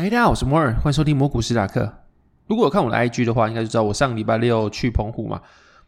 嗨，大家好，我是摩尔，欢迎收听摩股史塔克。如果有看我的 IG 的话，应该就知道我上个礼拜六去澎湖嘛。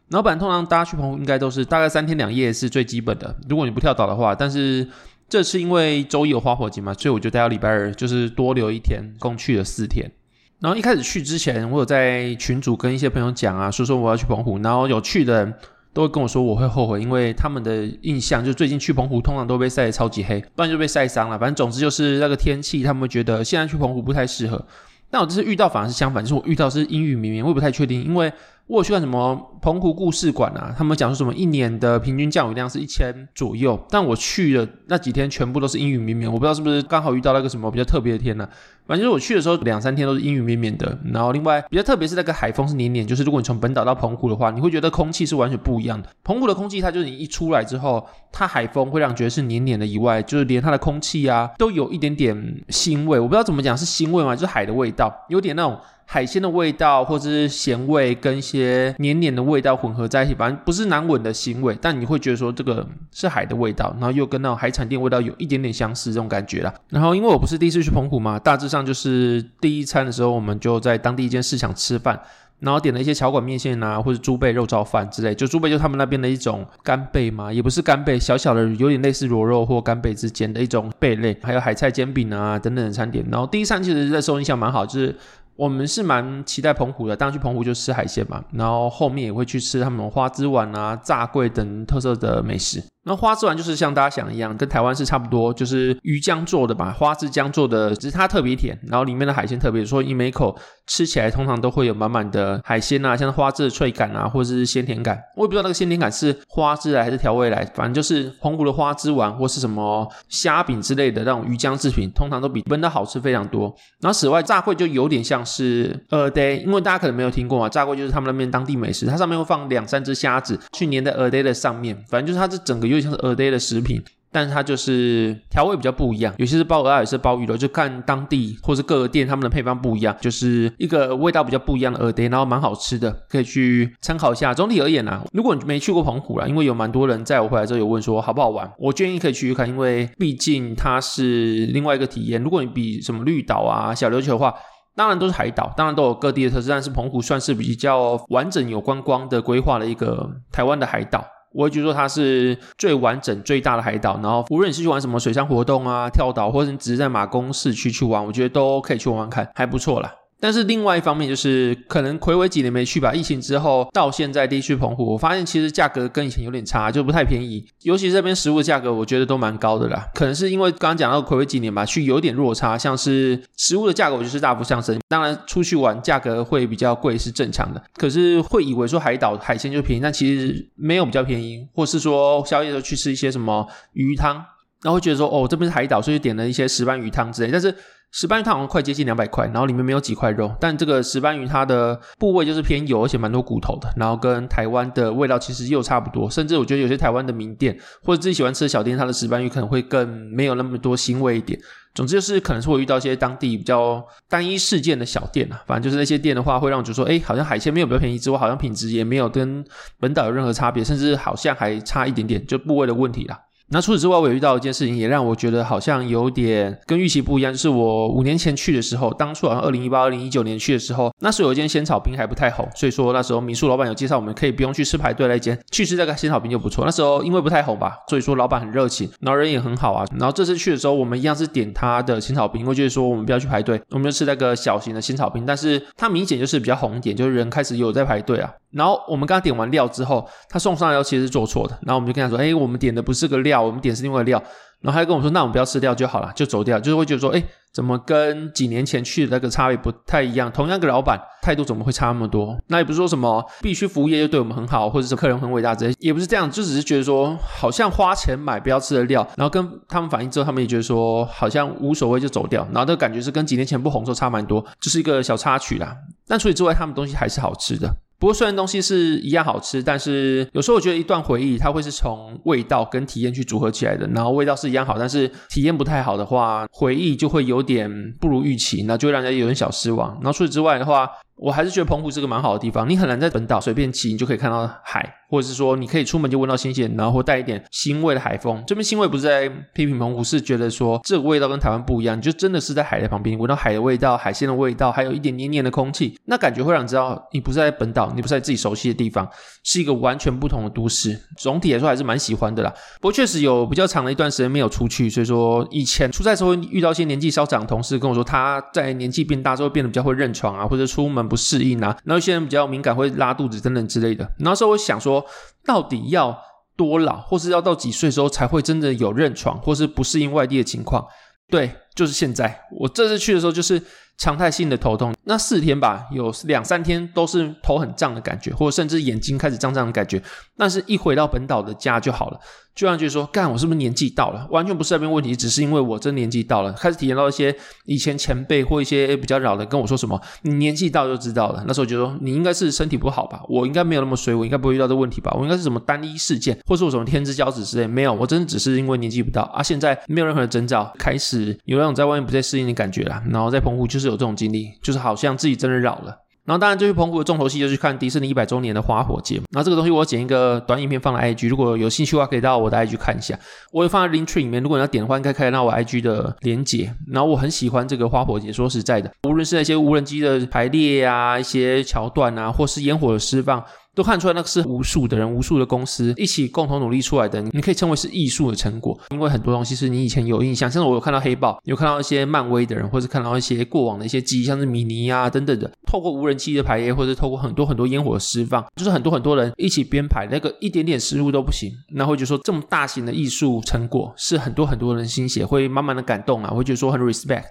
老板通常大家去澎湖应该都是大概三天两夜是最基本的，如果你不跳岛的话。但是这次因为周一有花火节嘛，所以我就待到礼拜二，就是多留一天，共去了四天。然后一开始去之前，我有在群组跟一些朋友讲啊，说说我要去澎湖，然后有去的人。都会跟我说我会后悔，因为他们的印象就最近去澎湖通常都被晒得超级黑，不然就被晒伤了。反正总之就是那个天气，他们觉得现在去澎湖不太适合。但我这次遇到反而是相反，就是我遇到是阴雨绵绵，我也不太确定，因为。我去看什么澎湖故事馆啊？他们讲说什么一年的平均降雨量是一千左右，但我去的那几天全部都是阴雨绵绵，我不知道是不是刚好遇到那个什么比较特别的天呢、反正就是我去的时候两三天都是阴雨绵绵的。然后另外比较特别是那个海风是黏黏，就是如果你从本岛到澎湖的话，你会觉得空气是完全不一样的。澎湖的空气它就是你一出来之后，它海风会让你觉得是黏黏的，以外就是连它的空气啊都有一点点腥味，我不知道怎么讲是腥味吗？就是海的味道，有点那种。海鲜的味道，或者是咸味，跟一些黏黏的味道混合在一起，反正不是难闻的腥味，但你会觉得说这个是海的味道，然后又跟那种海产店味道有一点点相似这种感觉啦。然后因为我不是第一次去澎湖嘛，大致上就是第一餐的时候，我们就在当地一间市场吃饭。然后点了一些桥管面线啊，或者猪背肉燥饭之类，就猪背就他们那边的一种干贝嘛，也不是干贝，小小的有点类似螺肉或干贝之间的一种贝类，还有海菜煎饼啊等等的餐点。然后第一餐其实那时候印象蛮好，就是我们是蛮期待澎湖的，当然去澎湖就吃海鲜嘛，然后后面也会去吃他们花枝丸啊、炸桂等特色的美食。那花枝丸就是像大家想的一样，跟台湾是差不多，就是鱼浆做的吧，花枝浆做的，只是它特别甜，然后里面的海鲜特别，所以你每口吃起来通常都会有满满的海鲜啊，像花枝的脆感啊，或者是鲜甜感。我也不知道那个鲜甜感是花枝来还是调味来，反正就是澎湖的花枝丸或是什么虾饼之类的那种鱼浆制品，通常都比本的好吃非常多。然后此外，炸粿就有点像是呃，day，，因为大家可能没有听过嘛，炸粿就是他们那边当地美食，它上面会放两三只虾子去粘在蚵嗲的上面，反正就是它这整个。有点像是蚵嗲的食品，但是它就是调味比较不一样，有些是鲍蚵，有些是鲍鱼肉，就看当地或是各个店他们的配方不一样，就是一个味道比较不一样的蚵嗲，然后蛮好吃的，可以去参考一下。总体而言啊，如果你没去过澎湖啦，因为有蛮多人在我回来之后有问说好不好玩，我建议可以去看，因为毕竟它是另外一个体验。如果你比什么绿岛啊、小琉球的话，当然都是海岛，当然都有各地的特色，但是澎湖算是比较完整有观光的规划的一个台湾的海岛。我会觉得说它是最完整、最大的海岛，然后无论你是去玩什么水上活动啊、跳岛，或者你只是在马公市区去玩，我觉得都可以去玩玩看，还不错啦。但是另外一方面就是，可能睽违几年没去吧。疫情之后到现在第一次去澎湖，我发现其实价格跟以前有点差，就不太便宜。尤其这边食物的价格，我觉得都蛮高的啦。可能是因为刚刚讲到睽违几年吧，去有点落差，像是食物的价格，我就是大幅上升。当然出去玩价格会比较贵是正常的，可是会以为说海岛海鲜就便宜，但其实没有比较便宜，或是说宵夜的时候去吃一些什么鱼汤，然后会觉得说哦，这边是海岛，所以点了一些石斑鱼汤之类，但是。石斑鱼它好像快接近两百块，然后里面没有几块肉，但这个石斑鱼它的部位就是偏油，而且蛮多骨头的，然后跟台湾的味道其实又差不多，甚至我觉得有些台湾的名店或者自己喜欢吃的小店，它的石斑鱼可能会更没有那么多腥味一点。总之就是可能是我遇到一些当地比较单一事件的小店啊，反正就是那些店的话会让我觉得说，哎，好像海鲜没有比较便宜之外，好像品质也没有跟本岛有任何差别，甚至好像还差一点点，就部位的问题啦。那除此之外，我有遇到一件事情，也让我觉得好像有点跟预期不一样。就是我五年前去的时候，当初好像二零一八、二零一九年去的时候，那时候有一间仙草冰还不太红，所以说那时候民宿老板有介绍我们可以不用去吃排队那间，去吃这个仙草冰就不错。那时候因为不太红吧，所以说老板很热情，然后人也很好啊。然后这次去的时候，我们一样是点他的仙草冰，因为就是说我们不要去排队，我们就吃那个小型的仙草冰，但是它明显就是比较红点，就是人开始有在排队啊。然后我们刚点完料之后，他送上来料其实是做错的。然后我们就跟他说：“哎，我们点的不是个料，我们点是另外的料。”然后他就跟我说：“那我们不要吃掉就好了，就走掉。”就是会觉得说：“哎，怎么跟几年前去的那个差别不太一样？同样个老板态度怎么会差那么多？那也不是说什么必须服务业就对我们很好，或者是客人很伟大之类，也不是这样，就只是觉得说好像花钱买不要吃的料。然后跟他们反映之后，他们也觉得说好像无所谓就走掉。然后这个感觉是跟几年前不红的时候差蛮多，就是一个小插曲啦。但除此之外，他们东西还是好吃的。”不过虽然东西是一样好吃，但是有时候我觉得一段回忆它会是从味道跟体验去组合起来的。然后味道是一样好，但是体验不太好的话，回忆就会有点不如预期，那就会让人家有点小失望。然后除此之外的话，我还是觉得澎湖是个蛮好的地方。你很难在本岛随便骑，你就可以看到海，或者是说你可以出门就闻到新鲜，然后带一点腥味的海风。这边腥味不是在批评澎湖，是觉得说这个味道跟台湾不一样，你就真的是在海的旁边闻到海的味道、海鲜。的味道，还有一点黏黏的空气，那感觉会让你知道你不是在本岛，你不是在自己熟悉的地方，是一个完全不同的都市。总体来说还是蛮喜欢的啦。不过确实有比较长的一段时间没有出去，所以说以前出差时候遇到一些年纪稍长的同事跟我说，他在年纪变大之后变得比较会认床啊，或者出门不适应啊，然后有些人比较敏感会拉肚子等等之类的。那时候我想说，到底要多老，或是要到几岁时候才会真的有认床，或是不适应外地的情况？对，就是现在。我这次去的时候就是常态性的头痛，那四天吧，有两三天都是头很胀的感觉，或者甚至眼睛开始胀胀的感觉。但是一回到本岛的家就好了。就让觉说，干，我是不是年纪到了？完全不是那边问题，只是因为我真年纪到了，开始体验到一些以前前辈或一些比较老的跟我说什么，你年纪到就知道了。那时候就说，你应该是身体不好吧？我应该没有那么衰，我应该不会遇到这问题吧？我应该是什么单一事件，或是我什么天之骄子之类？没有，我真的只是因为年纪不到啊。现在没有任何的征兆，开始有那种在外面不太适应的感觉了。然后在澎湖就是有这种经历，就是好像自己真的老了。然后当然，就去澎湖的重头戏就去看迪士尼一百周年的花火节。然后这个东西我剪一个短影片放了 IG，如果有兴趣的话，可以到我的 IG 看一下。我会放在 Linktree 里面，如果你要点的话，应该可以看到我 IG 的连结。然后我很喜欢这个花火节，说实在的，无论是那些无人机的排列啊，一些桥段啊，或是烟火的释放。都看出来，那个是无数的人、无数的公司一起共同努力出来的。你可以称为是艺术的成果，因为很多东西是你以前有印象，像是我有看到黑豹，有看到一些漫威的人，或者看到一些过往的一些记忆，像是米妮啊等等的。透过无人机的排列，或者透过很多很多烟火的释放，就是很多很多人一起编排，那个一点点失误都不行。那会觉得说，这么大型的艺术成果是很多很多人心血，会慢慢的感动啊，会觉得说很 respect。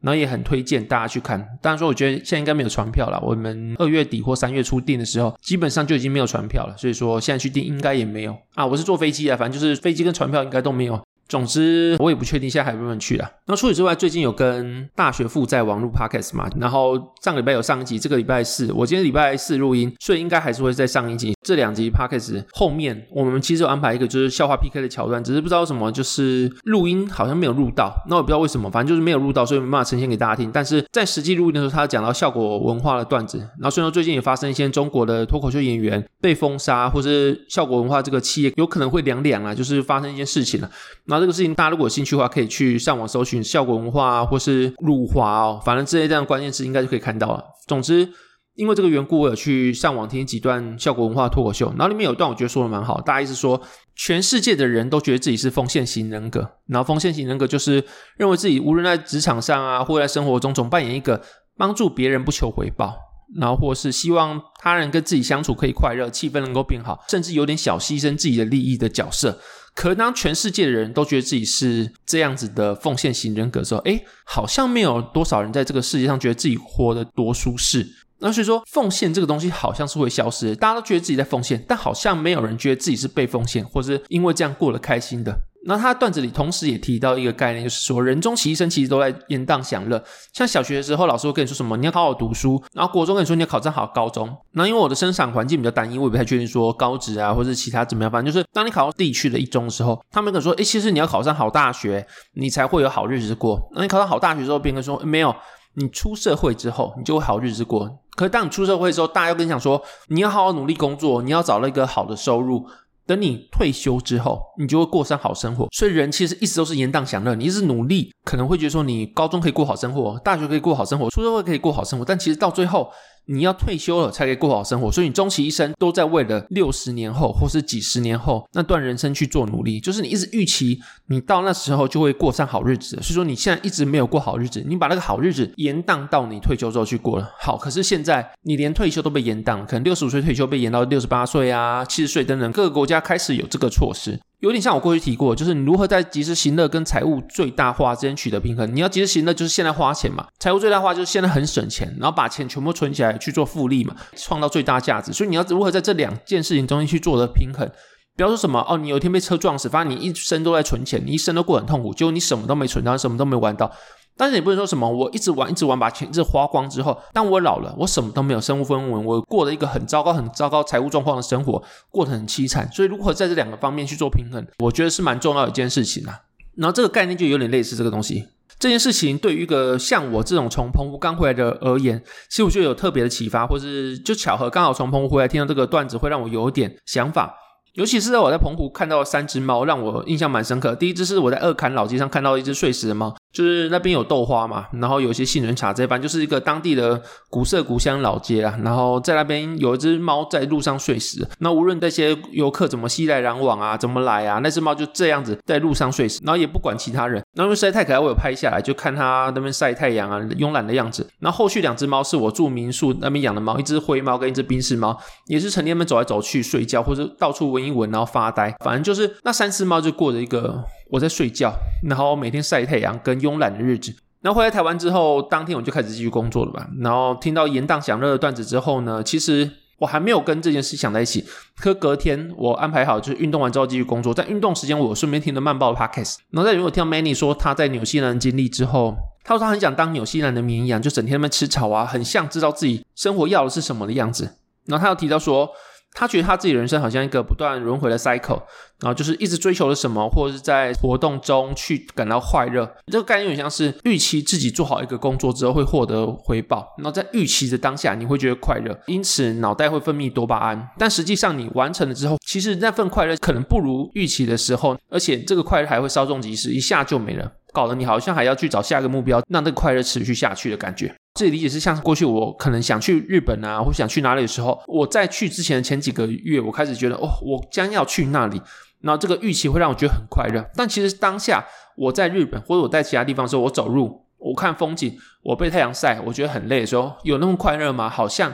然后也很推荐大家去看。当然说，我觉得现在应该没有船票了。我们二月底或三月初订的时候，基本上就已经没有船票了。所以说现在去订应该也没有啊。我是坐飞机啊，反正就是飞机跟船票应该都没有。总之，我也不确定现在还有没有人去了。那除此之外，最近有跟大学负债网络 podcast 嘛，然后上个礼拜有上一集，这个礼拜四，我今天礼拜四录音，所以应该还是会再上一集。这两集 podcast 后面，我们其实有安排一个就是笑话 PK 的桥段，只是不知道为什么，就是录音好像没有录到，那我不知道为什么，反正就是没有录到，所以没办法呈现给大家听。但是在实际录音的时候，他讲到效果文化的段子，然后虽然说最近也发生一些中国的脱口秀演员被封杀，或是效果文化这个企业有可能会凉凉啊，就是发生一件事情了。那这个事情大家如果有兴趣的话，可以去上网搜寻效果文化或是辱华哦，反正这些这样关键词应该就可以看到了。总之，因为这个缘故，我有去上网听几段效果文化脱口秀，然后里面有一段我觉得说的蛮好，大意是说全世界的人都觉得自己是奉献型人格，然后奉献型人格就是认为自己无论在职场上啊，或在生活中总扮演一个帮助别人不求回报，然后或是希望他人跟自己相处可以快乐，气氛能够变好，甚至有点小牺牲自己的利益的角色。可能当全世界的人都觉得自己是这样子的奉献型人格时候，诶，好像没有多少人在这个世界上觉得自己活得多舒适。那所以说，奉献这个东西好像是会消失，大家都觉得自己在奉献，但好像没有人觉得自己是被奉献，或是因为这样过得开心的。那他段子里同时也提到一个概念，就是说人终其一生其实都在延宕享乐。像小学的时候，老师会跟你说什么，你要好好读书；然后国中跟你说你要考上好高中。那因为我的生长环境比较单一，我也不太确定说高职啊，或者其他怎么样。反正就是当你考到地区的一中的时候，他们跟你说，诶，其实你要考上好大学，你才会有好日子过。那你考上好大学之后，别人说没有，你出社会之后，你就会好日子过。可是当你出社会之后，大家又跟你讲说，你要好好努力工作，你要找到一个好的收入。等你退休之后，你就会过上好生活。所以人其实一直都是延宕享乐。你一直努力，可能会觉得说你高中可以过好生活，大学可以过好生活，初中会可以过好生活。但其实到最后，你要退休了才可以过好生活。所以你终其一生都在为了六十年后或是几十年后那段人生去做努力。就是你一直预期你到那时候就会过上好日子。所以说你现在一直没有过好日子，你把那个好日子延宕到你退休之后去过了。好，可是现在你连退休都被延宕，可能六十五岁退休被延到六十八岁啊、七十岁等等，各个国家开始有这个措施，有点像我过去提过，就是你如何在及时行乐跟财务最大化之间取得平衡。你要及时行乐，就是现在花钱嘛；财务最大化就是现在很省钱，然后把钱全部存起来去做复利嘛，创造最大价值。所以你要如何在这两件事情中间去做的平衡？不要说什么哦，你有一天被车撞死，发现你一生都在存钱，你一生都过很痛苦，结果你什么都没存到，什么都没玩到。但是你不能说什么，我一直玩，一直玩，把钱一直花光之后，当我老了，我什么都没有，身无分文，我过了一个很糟糕、很糟糕财务状况的生活，过得很凄惨。所以，如何在这两个方面去做平衡，我觉得是蛮重要的一件事情啊。然后，这个概念就有点类似这个东西。这件事情对于一个像我这种从澎湖刚回来的而言，其实我觉得有特别的启发，或是就巧合刚好从澎湖回来听到这个段子，会让我有点想法。尤其是在我在澎湖看到三只猫，让我印象蛮深刻。第一只是我在二坎老街上看到一只睡死的猫。就是那边有豆花嘛，然后有一些杏仁茶这一般，就是一个当地的古色古香老街啊。然后在那边有一只猫在路上睡死，那无论那些游客怎么熙来攘往啊，怎么来啊，那只猫就这样子在路上睡死，然后也不管其他人。那因为实在太可爱，我有拍下来，就看它那边晒太阳啊，慵懒的样子。然后后续两只猫是我住民宿那边养的猫，一只灰猫跟一只宾士猫，也是成天们走来走去睡觉，或者到处闻一闻，然后发呆。反正就是那三只猫就过着一个。我在睡觉，然后每天晒太阳跟慵懒的日子。然后回来台湾之后，当天我就开始继续工作了吧。然后听到延宕享乐的段子之后呢，其实我还没有跟这件事想在一起。可隔天我安排好，就是运动完之后继续工作。在运动时间，我顺便听了慢报的 Podcast。然后在如果听到 Manny 说他在纽西兰经历之后，他说他很想当纽西兰的绵羊，就整天在那边吃草啊，很像知道自己生活要的是什么的样子。然后他又提到说。他觉得他自己人生好像一个不断轮回的 cycle，然后就是一直追求了什么，或者是在活动中去感到快乐。这个概念有点像是预期自己做好一个工作之后会获得回报，然后在预期的当下你会觉得快乐，因此脑袋会分泌多巴胺。但实际上你完成了之后，其实那份快乐可能不如预期的时候，而且这个快乐还会稍纵即逝，一下就没了，搞得你好像还要去找下一个目标，让这个快乐持续下去的感觉。自己理解是像过去我可能想去日本啊，或想去哪里的时候，我在去之前的前几个月，我开始觉得哦，我将要去那里，然后这个预期会让我觉得很快乐。但其实当下我在日本或者我在其他地方的时候，我走路，我看风景，我被太阳晒，我觉得很累的时候，有那么快乐吗？好像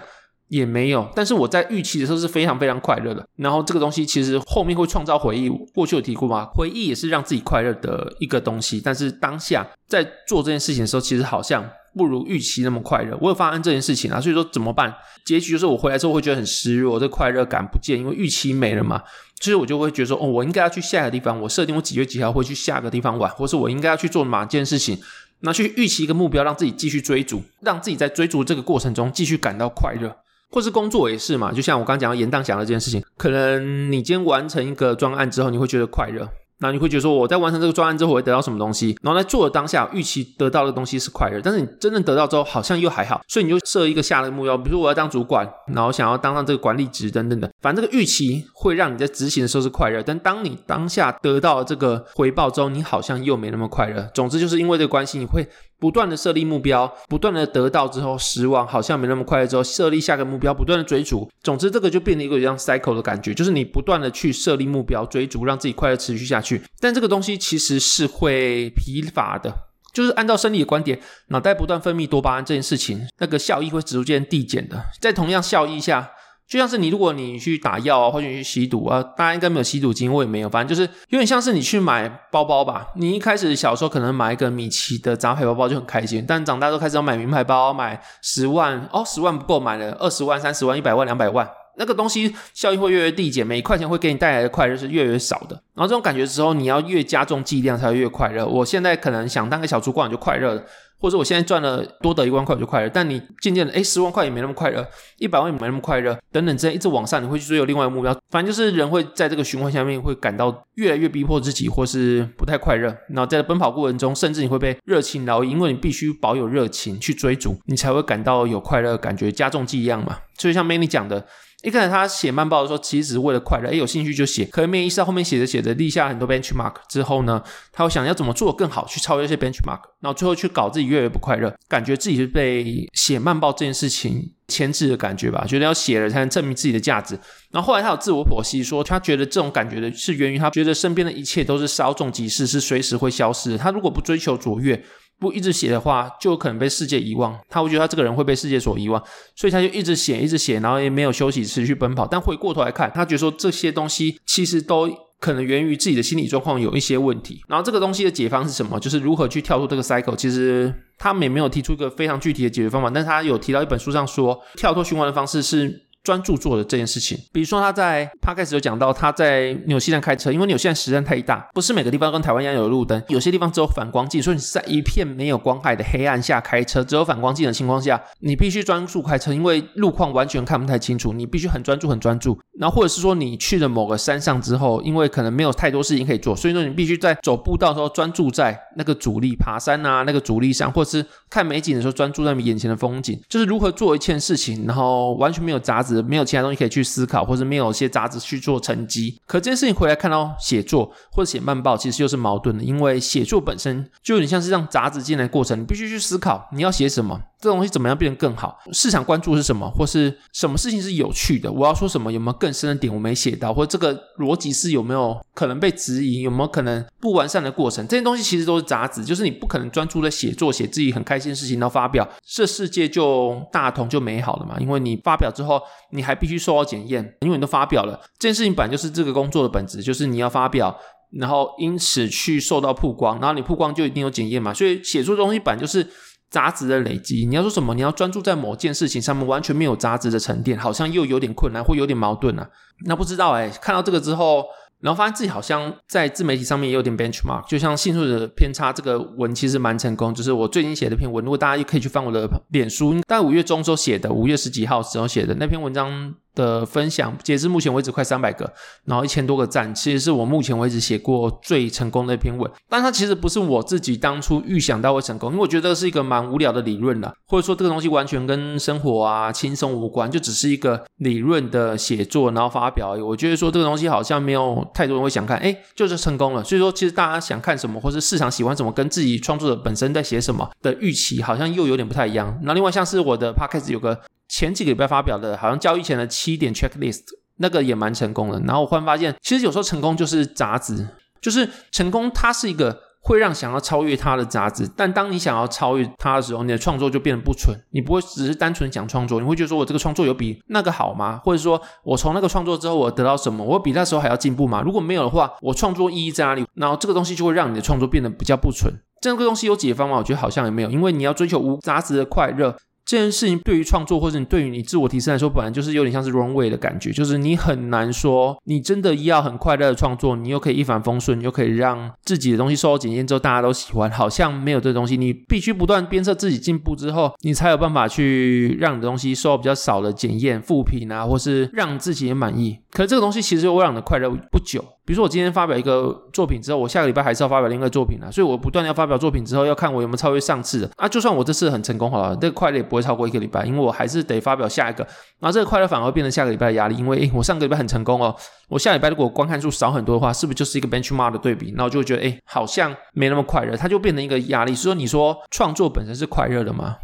也没有。但是我在预期的时候是非常非常快乐的。然后这个东西其实后面会创造回忆。过去有提过吗？回忆也是让自己快乐的一个东西。但是当下在做这件事情的时候，其实好像。不如预期那么快乐，我有发生这件事情啊，所以说怎么办？结局就是我回来之后会觉得很失落，这快乐感不见，因为预期没了嘛。所以我就会觉得说，哦，我应该要去下一个地方，我设定我几月几号会去下个地方玩，或是我应该要去做哪件事情，那去预期一个目标，让自己继续追逐，让自己在追逐这个过程中继续感到快乐，或是工作也是嘛。就像我刚刚讲到严当讲的这件事情，可能你今天完成一个专案之后，你会觉得快乐。那你会觉得说，我在完成这个专案之后，我会得到什么东西？然后在做的当下，预期得到的东西是快乐，但是你真正得到之后，好像又还好，所以你就设一个下的目标，比如说我要当主管，然后想要当上这个管理职等等的。反正这个预期会让你在执行的时候是快乐，但当你当下得到这个回报之后，你好像又没那么快乐。总之就是因为这个关系，你会。不断的设立目标，不断的得到之后失望，好像没那么快乐。之后设立下个目标，不断的追逐，总之这个就变成一个像 cycle 的感觉，就是你不断的去设立目标，追逐，让自己快乐持续下去。但这个东西其实是会疲乏的，就是按照生理的观点，脑袋不断分泌多巴胺这件事情，那个效益会逐渐递减的。在同样效益下。就像是你，如果你去打药啊，或者你去吸毒啊，大家应该没有吸毒经验，我也没有。反正就是有点像是你去买包包吧。你一开始小时候可能买一个米奇的杂牌包包就很开心，但长大都开始要买名牌包，买十万哦，十万不够，买了二十万、三十万、一百万、两百万，那个东西效益会越来越递减，每一块钱会给你带来的快乐是越来越少的。然后这种感觉之后，你要越加重剂量才会越快乐。我现在可能想当个小主管就快乐了。或者我现在赚了多得一万块我就快乐，但你渐渐的，诶，十万块也没那么快乐，一百万也没那么快乐，等等，这样一直往上，你会去追求另外一个目标。反正就是人会在这个循环下面会感到越来越逼迫自己，或是不太快乐。然后在奔跑过程中，甚至你会被热情劳役，因为你必须保有热情去追逐，你才会感到有快乐感觉，加重剂量嘛。所以像 Manny 讲的。一开始他写慢报的时候，其实只是为了快乐，诶，有兴趣就写。可能没意识到后面写着写着立下很多 benchmark 之后呢，他会想要怎么做更好，去超越这些 benchmark，然后最后去搞自己越来越不快乐，感觉自己是被写慢报这件事情牵制的感觉吧，觉得要写了才能证明自己的价值。然后后来他有自我剖析说，他觉得这种感觉的是源于他觉得身边的一切都是稍纵即逝，是随时会消失的。他如果不追求卓越。不一直写的话，就有可能被世界遗忘。他会觉得他这个人会被世界所遗忘，所以他就一直写，一直写，然后也没有休息，持续奔跑。但回过头来看，他觉得说这些东西其实都可能源于自己的心理状况有一些问题。然后这个东西的解方是什么？就是如何去跳出这个 cycle。其实他们也没有提出一个非常具体的解决方法，但是他有提到一本书上说，跳脱循环的方式是专注做的这件事情。比如说他在帕克斯有讲到他在纽西兰开车，因为纽西兰时间太大，不是每个地方跟台湾一样有路灯，有些地方只有反光镜，所以你在一片没有光害的黑暗下开车，只有反光镜的情况下，你必须专注开车，因为路况完全看不太清楚，你必须很专注很专注。然后或者是说你去了某个山上之后，因为可能没有太多事情可以做，所以说你必须在走步道的时候专注在那个阻力爬山啊，那个阻力上，或者是看美景的时候专注在你眼前的风景，就是如何做一件事情，然后完全没有杂质，没有其他东西可以去思考，或者没有一些杂志去做成绩。可这件事情回来看到写作或者写慢报，其实又是矛盾的，因为写作本身就有点像是让杂志进来的过程，你必须去思考你要写什么。这东西怎么样变得更好？市场关注是什么，或是什么事情是有趣的？我要说什么？有没有更深的点我没写到？或者这个逻辑是有没有可能被质疑？有没有可能不完善的过程？这些东西其实都是杂质，就是你不可能专注在写作，写自己很开心的事情，然后发表，这世界就大同就美好了嘛？因为你发表之后，你还必须受到检验，因为你都发表了，这件事情本来就是这个工作的本质，就是你要发表，然后因此去受到曝光，然后你曝光就一定有检验嘛？所以写作东西本就是。杂质的累积，你要说什么？你要专注在某件事情上面，完全没有杂质的沉淀，好像又有点困难，或有点矛盾啊。那不知道哎，看到这个之后，然后发现自己好像在自媒体上面也有点 benchmark，就像迅速的偏差这个文其实蛮成功，就是我最近写的篇文，如果大家也可以去翻我的脸书，大概五月中时候写的，五月十几号时候写的那篇文章。的分享，截至目前为止快三百个，然后一千多个赞，其实是我目前为止写过最成功的一篇文。但它其实不是我自己当初预想到会成功，因为我觉得是一个蛮无聊的理论了，或者说这个东西完全跟生活啊轻松无关，就只是一个理论的写作，然后发表而已。我觉得说这个东西好像没有太多人会想看，诶，就是成功了。所以说，其实大家想看什么，或是市场喜欢什么，跟自己创作者本身在写什么的预期，好像又有点不太一样。那另外像是我的 Podcast 有个。前几个礼拜发表的，好像交易前的七点 checklist，那个也蛮成功的。然后我忽然发现，其实有时候成功就是杂质，就是成功它是一个会让想要超越它的杂质。但当你想要超越它的时候，你的创作就变得不纯，你不会只是单纯讲创作，你会觉得说我这个创作有比那个好吗？或者说我从那个创作之后我得到什么？我比那时候还要进步吗？如果没有的话，我创作意义在哪里？然后这个东西就会让你的创作变得比较不纯。这个东西有解方吗？我觉得好像也没有，因为你要追求无杂质的快乐。这件事情对于创作或者你对于你自我提升来说，本来就是有点像是 runway 的感觉，就是你很难说你真的要很快乐的创作，你又可以一帆风顺，你又可以让自己的东西受到检验之后大家都喜欢，好像没有这东西。你必须不断鞭策自己进步之后，你才有办法去让你的东西受到比较少的检验、复评啊，或是让自己也满意。可是这个东西其实会让你的快乐不久。比如说我今天发表一个作品之后，我下个礼拜还是要发表另一个作品啊，所以我不断要发表作品之后，要看我有没有超越上次的啊。就算我这次很成功好了，这个快乐也不会超过一个礼拜，因为我还是得发表下一个，然后这个快乐反而会变成下个礼拜的压力，因为诶，我上个礼拜很成功哦，我下礼拜如果观看数少很多的话，是不是就是一个 benchmark 的对比？那我就会觉得诶，好像没那么快乐，它就变成一个压力。所以说，你说创作本身是快乐的吗？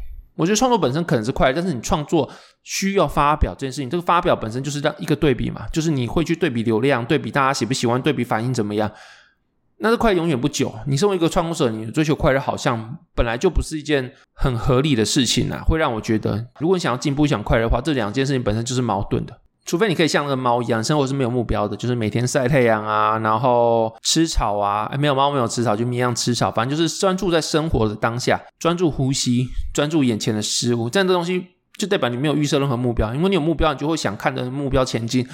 我觉得创作本身可能是快乐，但是你创作需要发表这件事情，这个发表本身就是让一个对比嘛，就是你会去对比流量，对比大家喜不喜欢，对比反应怎么样。那是快永远不久。你身为一个创作者，你追求快乐好像本来就不是一件很合理的事情啊，会让我觉得，如果你想要进步、想快乐的话，这两件事情本身就是矛盾的。除非你可以像那个猫一样，生活是没有目标的，就是每天晒太阳啊，然后吃草啊，哎，没有猫没有吃草，就一样吃草，反正就是专注在生活的当下，专注呼吸，专注眼前的事物。这样的东西就代表你没有预设任何目标，因为你有目标，你就会想看着目标前进，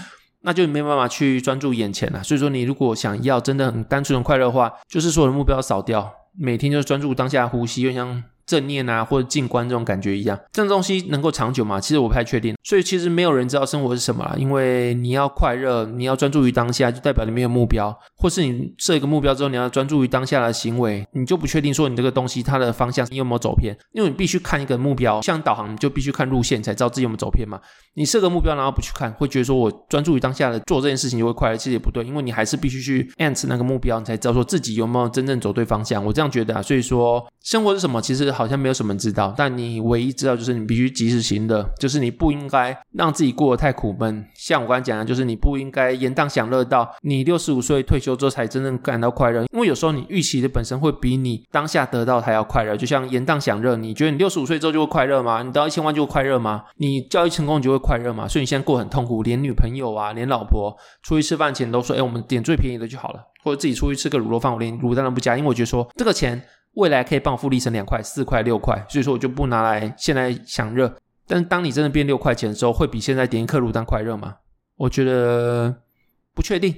那就没办法去专注眼前了。所以说，你如果想要真的很单纯的快乐的话，就是所有的目标扫掉，每天就是专注当下呼吸，就像。正念啊，或者静观这种感觉一样，这种东西能够长久吗？其实我不太确定。所以其实没有人知道生活是什么啦，因为你要快乐，你要专注于当下，就代表你没有目标，或是你设一个目标之后，你要专注于当下的行为，你就不确定说你这个东西它的方向你有没有走偏，因为你必须看一个目标，像导航你就必须看路线才知道自己有没有走偏嘛。你设个目标然后不去看，会觉得说我专注于当下的做这件事情就会快乐，其实也不对，因为你还是必须去 ance 那个目标，你才知道说自己有没有真正走对方向。我这样觉得啊，所以说生活是什么，其实好像没有什么知道。但你唯一知道就是你必须及时行乐，就是你不应该让自己过得太苦闷。像我刚才讲的，就是你不应该延宕享乐到你六十五岁退休之后才真正感到快乐。因为有时候你预期的本身会比你当下得到还要快乐。就像延宕享乐，你觉得你六十五岁之后就会快乐吗？你得到一千万就会快乐吗？你交易成功你就会快乐吗？所以你现在过很痛苦，连女朋友啊，连老婆出去吃饭前都说：“哎，我们点最便宜的就好了。”或者自己出去吃个卤肉饭，我连卤蛋都不加，因为我觉得说这个钱。未来可以帮我复利成两块、四块、六块，所以说我就不拿来现在享热。但是当你真的变六块钱的时候，会比现在点一颗卤蛋快热吗？我觉得不确定。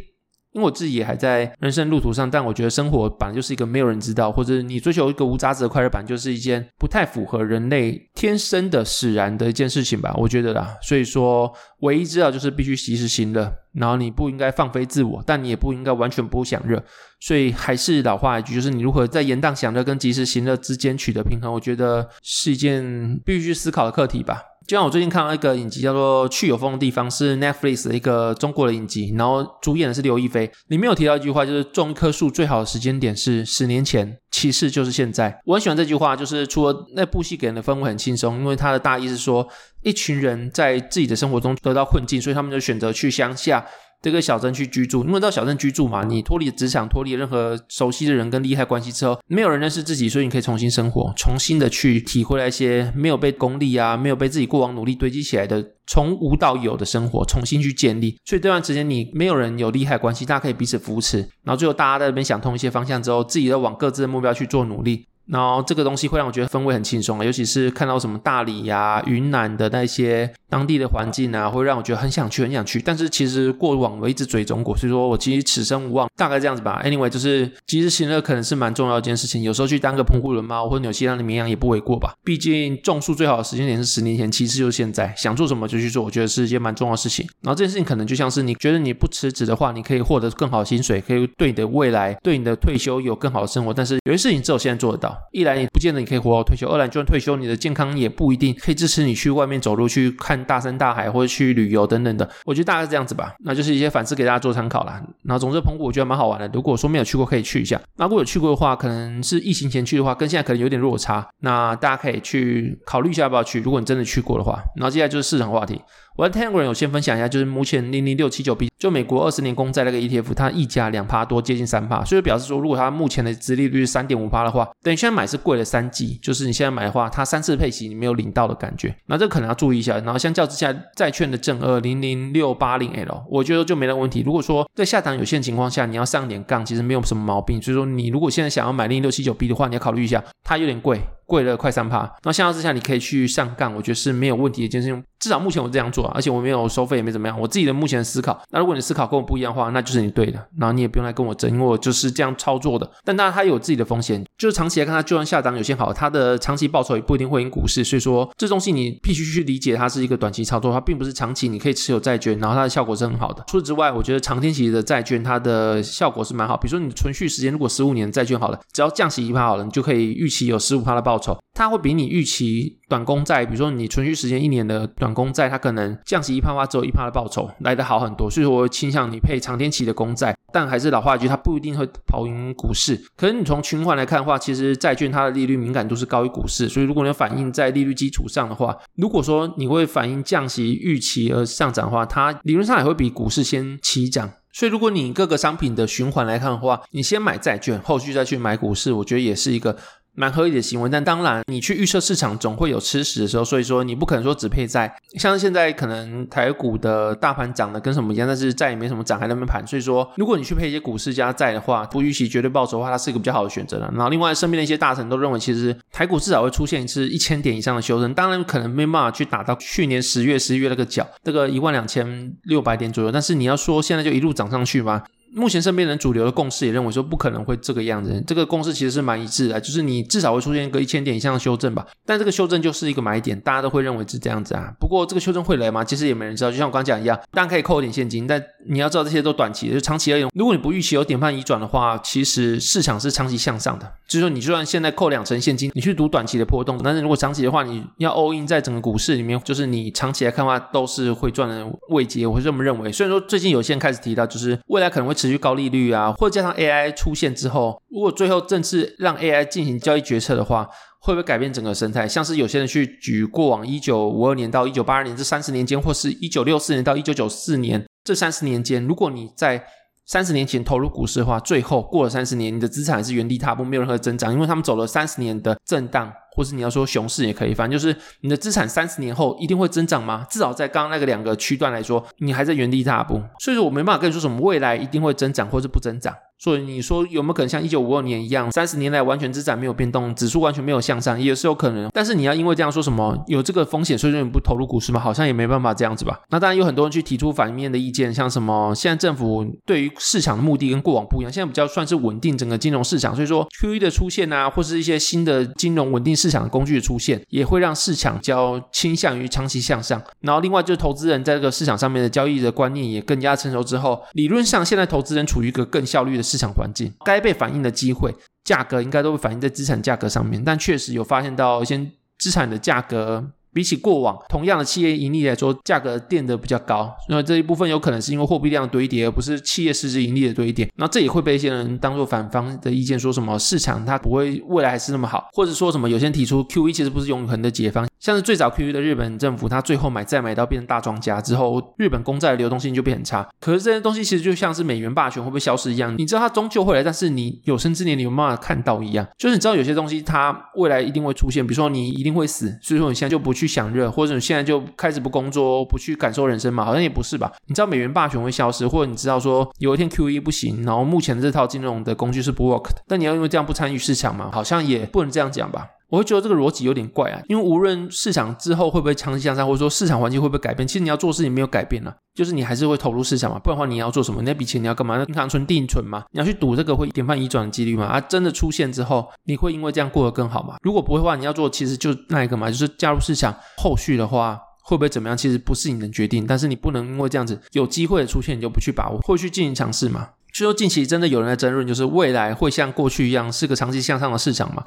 因为我自己也还在人生路途上，但我觉得生活本来就是一个没有人知道，或者你追求一个无杂质的快乐版，就是一件不太符合人类天生的使然的一件事情吧，我觉得啦。所以说，唯一知道就是必须及时行乐，然后你不应该放飞自我，但你也不应该完全不享乐。所以还是老话一句，就是你如何在延宕享乐跟及时行乐之间取得平衡，我觉得是一件必须思考的课题吧。就像我最近看到一个影集，叫做《去有风的地方》，是 Netflix 的一个中国的影集，然后主演的是刘亦菲。里面有提到一句话，就是种一棵树最好的时间点是十年前，其次就是现在。我很喜欢这句话，就是除了那部戏给人的氛围很轻松，因为它的大意是说，一群人在自己的生活中得到困境，所以他们就选择去乡下。这个小镇去居住，因为到小镇居住嘛，你脱离职场，脱离任何熟悉的人跟利害关系之后，没有人认识自己，所以你可以重新生活，重新的去体会那些没有被功利啊，没有被自己过往努力堆积起来的从无到有的生活，重新去建立。所以这段时间你没有人有利害关系，大家可以彼此扶持，然后最后大家在那边想通一些方向之后，自己都往各自的目标去做努力。然后这个东西会让我觉得氛围很轻松啊，尤其是看到什么大理呀、云南的那些当地的环境啊，会让我觉得很想去、很想去。但是其实过往我一直追踪过，所以说我其实此生无望，大概这样子吧。Anyway，就是及时行乐可能是蛮重要一件事情，有时候去当个澎湖人猫或者纽西兰的绵羊也不为过吧。毕竟种树最好的时间点是十年前，其次就是现在，想做什么就去做，我觉得是一件蛮重要的事情。然后这件事情可能就像是你觉得你不辞职的话，你可以获得更好的薪水，可以对你的未来、对你的退休有更好的生活。但是有些事情只有现在做得到，一来你不见得。你可以活到退休，二来就算退休，你的健康也不一定可以支持你去外面走路、去看大山大海或者去旅游等等的。我觉得大概是这样子吧，那就是一些反思给大家做参考啦。然后总之，澎湖我觉得蛮好玩的。如果说没有去过，可以去一下。那如果有去过的话，可能是疫情前去的话，跟现在可能有点落差。那大家可以去考虑一下要不要去。如果你真的去过的话，然后接下来就是市场话题。我在 Telegram 有先分享一下，就是目前零零六七九 B 就美国二十年公债那个 ETF，它溢价两趴多，接近三趴，所以表示说，如果它目前的殖利率是三点五趴的话，等于现在买是贵了三季，就是你现在买的话，它三次配息你没有领到的感觉，那这可能要注意一下。然后相较之下，债券的正二零零六八零 L，我觉得就没那问题。如果说在下档有限情况下，你要上点杠，其实没有什么毛病。所以说，你如果现在想要买零零六七九 B 的话，你要考虑一下，它有点贵。贵了快三趴，那相较之下，你可以去上杠，我觉得是没有问题的一件事情。至少目前我这样做，而且我没有收费，也没怎么样。我自己的目前的思考，那如果你思考跟我不一样的话，那就是你对的，然后你也不用来跟我争，因为我就是这样操作的。但当然，它有自己的风险，就是长期来看，它就算下档有些好，它的长期报酬也不一定会赢股市。所以说，这东西你必须去理解，它是一个短期操作，它并不是长期你可以持有债券，然后它的效果是很好的。除此之外，我觉得长天期的债券它的效果是蛮好。比如说你存续时间如果十五年债券好了，只要降息一趴好了，你就可以预期有十五趴的报酬，它会比。你预期短公债，比如说你存续时间一年的短公债，它可能降息一趴，只有一趴的报酬来得好很多。所以说我倾向你配长天期的公债，但还是老话一句，它不一定会跑赢股市。可是你从循环来看的话，其实债券它的利率敏感度是高于股市，所以如果你反映在利率基础上的话，如果说你会反映降息预期而上涨的话，它理论上也会比股市先起涨。所以如果你各个商品的循环来看的话，你先买债券，后续再去买股市，我觉得也是一个。蛮合理的行为，但当然，你去预测市场总会有吃屎的时候，所以说你不可能说只配债。像现在可能台股的大盘涨得跟什么一样，但是债也没什么涨，还在那边盘。所以说，如果你去配一些股市加债的话，不预期绝对报酬的话，它是一个比较好的选择了。然后，另外身边的一些大臣都认为，其实台股至少会出现一次一千点以上的修正，当然可能没办法去打到去年十月、十一月那个角，这个一万两千六百点左右。但是你要说现在就一路涨上去吗？目前身边人主流的共识也认为说不可能会这个样子，这个共识其实是蛮一致的，就是你至少会出现一个一千点以上的修正吧。但这个修正就是一个买点，大家都会认为是这样子啊。不过这个修正会来吗？其实也没人知道。就像我刚讲一样，当然可以扣一点现金，但你要知道这些都短期的，就长期而言，如果你不预期有典范移转的话，其实市场是长期向上的。就是说，你就算现在扣两成现金，你去赌短期的波动，但是如果长期的话，你要 all in 在整个股市里面，就是你长期来看的话，都是会赚的位阶。我会这么认为。虽然说最近有些人开始提到，就是未来可能会持续高利率啊。或者加上 AI 出现之后，如果最后正式让 AI 进行交易决策的话，会不会改变整个生态？像是有些人去举过往一九五二年到一九八二年这三十年间，或是一九六四年到一九九四年这三十年间，如果你在三十年前投入股市的话，最后过了三十年，你的资产是原地踏步，没有任何增长，因为他们走了三十年的震荡，或是你要说熊市也可以，反正就是你的资产三十年后一定会增长吗？至少在刚刚那个两个区段来说，你还在原地踏步，所以说我没办法跟你说什么未来一定会增长或是不增长。所以你说有没有可能像一九五二年一样，三十年来完全资产没有变动，指数完全没有向上，也是有可能。但是你要因为这样说什么有这个风险，所以说你不投入股市吗？好像也没办法这样子吧。那当然有很多人去提出反面的意见，像什么现在政府对于市场的目的跟过往不一样，现在比较算是稳定整个金融市场，所以说 QE 的出现啊，或是一些新的金融稳定市市场的工具的出现，也会让市场较倾向于长期向上。然后另外就是投资人在这个市场上面的交易的观念也更加成熟之后，理论上现在投资人处于一个更效率的市场环境。该被反映的机会，价格应该都会反映在资产价格上面，但确实有发现到一些资产的价格。比起过往同样的企业盈利来说，价格垫得比较高，那这一部分有可能是因为货币量堆叠，而不是企业实质盈利的堆叠。那这也会被一些人当做反方的意见，说什么市场它不会未来还是那么好，或者说什么有些人提出 QE 其实不是永恒的解方，像是最早 QE 的日本政府，它最后买债买到变成大庄家之后，日本公债的流动性就变很差。可是这些东西其实就像是美元霸权会不会消失一样，你知道它终究会来，但是你有生之年你有没办法看到一样，就是你知道有些东西它未来一定会出现，比如说你一定会死，所以说你现在就不去享乐，或者你现在就开始不工作，不去感受人生嘛？好像也不是吧？你知道美元霸权会消失，或者你知道说有一天 QE 不行，然后目前这套金融的工具是不 work 的，但你要因为这样不参与市场嘛？好像也不能这样讲吧？我会觉得这个逻辑有点怪啊，因为无论市场之后会不会长期向上，或者说市场环境会不会改变，其实你要做事情没有改变啊，就是你还是会投入市场嘛，不然的话你要做什么？那笔钱你要干嘛？那银行存定存嘛？你要去赌这个会典范移转的几率嘛？啊，真的出现之后，你会因为这样过得更好吗？如果不会的话，你要做其实就那一个嘛，就是加入市场。后续的话会不会怎么样？其实不是你能决定，但是你不能因为这样子有机会的出现你就不去把握，会去进行尝试嘛？所以说近期真的有人在争论，就是未来会像过去一样是个长期向上的市场吗？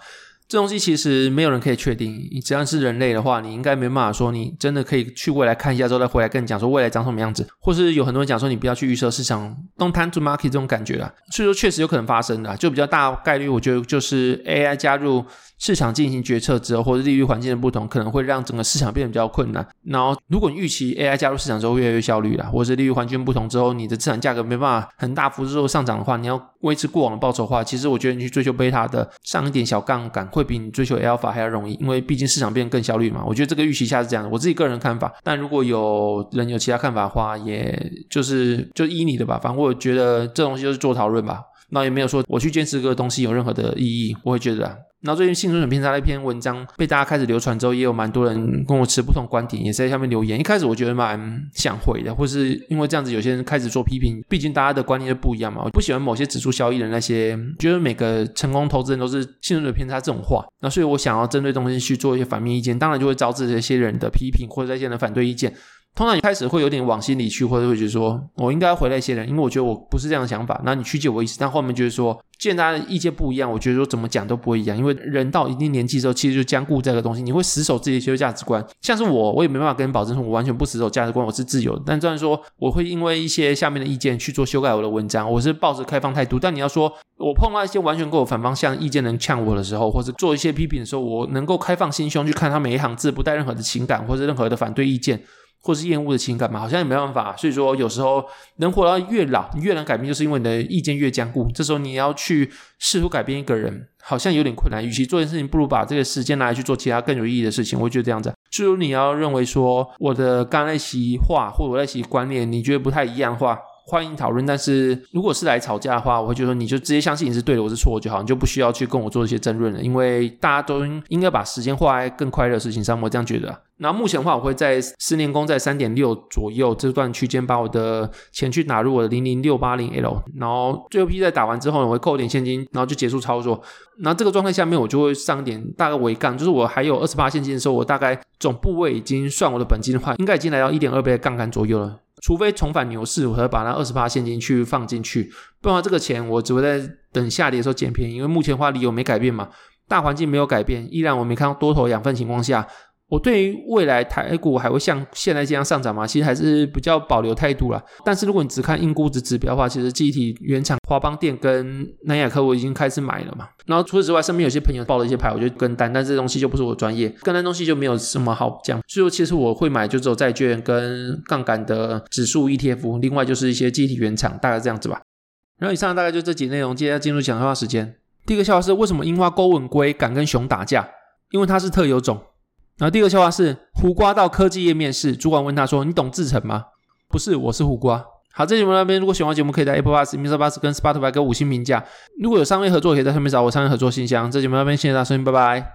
这东西其实没有人可以确定。你只要是人类的话，你应该没办法说你真的可以去未来看一下之后再回来跟你讲说未来长什么样子，或是有很多人讲说你不要去预测市场，Don't time to market 这种感觉啊。所以说确实有可能发生的，就比较大概率，我觉得就是 AI 加入。市场进行决策之后，或者利率环境的不同，可能会让整个市场变得比较困难。然后，如果你预期 AI 加入市场之后越来越效率了，或者是利率环境不同之后，你的资产价格没办法很大幅度上涨的话，你要维持过往的报酬的话，其实我觉得你去追求贝塔的上一点小杠杆，会比你追求 Alpha 还要容易，因为毕竟市场变得更效率嘛。我觉得这个预期下是这样的，我自己个人看法。但如果有人有其他看法的话，也就是就依你的吧。反正我觉得这东西就是做讨论吧。那也没有说我去坚持这个东西有任何的意义，我会觉得。然后最近幸存者偏差那篇文章被大家开始流传之后，也有蛮多人跟我持不同观点，也是在下面留言。一开始我觉得蛮想回的，或是因为这样子，有些人开始做批评。毕竟大家的观念就不一样嘛。我不喜欢某些指数交易的那些，觉得每个成功投资人都是幸存者偏差这种话。那所以我想要针对东西去做一些反面意见，当然就会招致这些人的批评或者这些人的反对意见。通常一开始会有点往心里去，或者会觉得说我应该回来一些人，因为我觉得我不是这样的想法。那你曲解我意思，但后面就是说，既然大家意见不一样，我觉得说怎么讲都不会一样。因为人到一定年纪之后，其实就僵固这个东西，你会死守自己的一些价值观。像是我，我也没办法跟你保证说，我完全不死守价值观，我是自由的。但虽然说我会因为一些下面的意见去做修改我的文章，我是抱着开放态度。但你要说我碰到一些完全跟我反方向意见能呛我的时候，或者做一些批评的时候，我能够开放心胸去看他每一行字，不带任何的情感或者任何的反对意见。或是厌恶的情感嘛，好像也没办法。所以说，有时候能活到越老，你越能改变，就是因为你的意见越坚固。这时候你要去试图改变一个人，好像有点困难。与其做件事情，不如把这个时间拿来去做其他更有意义的事情。我觉得这样子。所以说，你要认为说我的刚那席话或者我那席观念，你觉得不太一样的话，欢迎讨论，但是如果是来吵架的话，我会觉得你就直接相信你是对的，我是错的就好，你就不需要去跟我做一些争论了，因为大家都应该把时间花在更快乐的事情上，我这样觉得。那目前的话，我会在十年工在三点六左右这段区间，把我的钱去打入我的零零六八零 L，然后最后一批在打完之后呢，我会扣点现金，然后就结束操作。那这个状态下面，我就会上点大概尾杠，就是我还有二十八现金的时候，我大概总部位已经算我的本金的话，应该已经来到一点二倍的杠杆左右了。除非重返牛市，我才把那二十八现金去放进去，不然这个钱我只会在等下跌的时候捡便宜。因为目前的话理由没改变嘛，大环境没有改变，依然我没看到多头养分情况下。我对于未来台股还会像现在这样上涨吗？其实还是比较保留态度啦。但是如果你只看硬估值指标的话，其实记忆体原厂华邦电跟南亚科我已经开始买了嘛。然后除此之外，身边有些朋友报了一些牌，我就跟单，但这东西就不是我专业，跟单东西就没有什么好讲。所以，其实我会买就只有债券跟杠杆的指数 ETF，另外就是一些记忆体原厂，大概这样子吧。然后以上大概就这几内容，接下来进入讲笑话时间。第一个笑话是为什么樱花钩吻鲑敢跟熊打架？因为它是特有种。然后第二个笑话是，胡瓜到科技业面试，主管问他说：“你懂制成吗？”“不是，我是胡瓜。”好，这节目那边如果喜欢节目，可以在 Apple Podcast、Mr. Bus 跟 Spotify 给五星评价。如果有商业合作，可以在上面找我商业合作信箱。这节目那边谢谢大家收听，拜拜。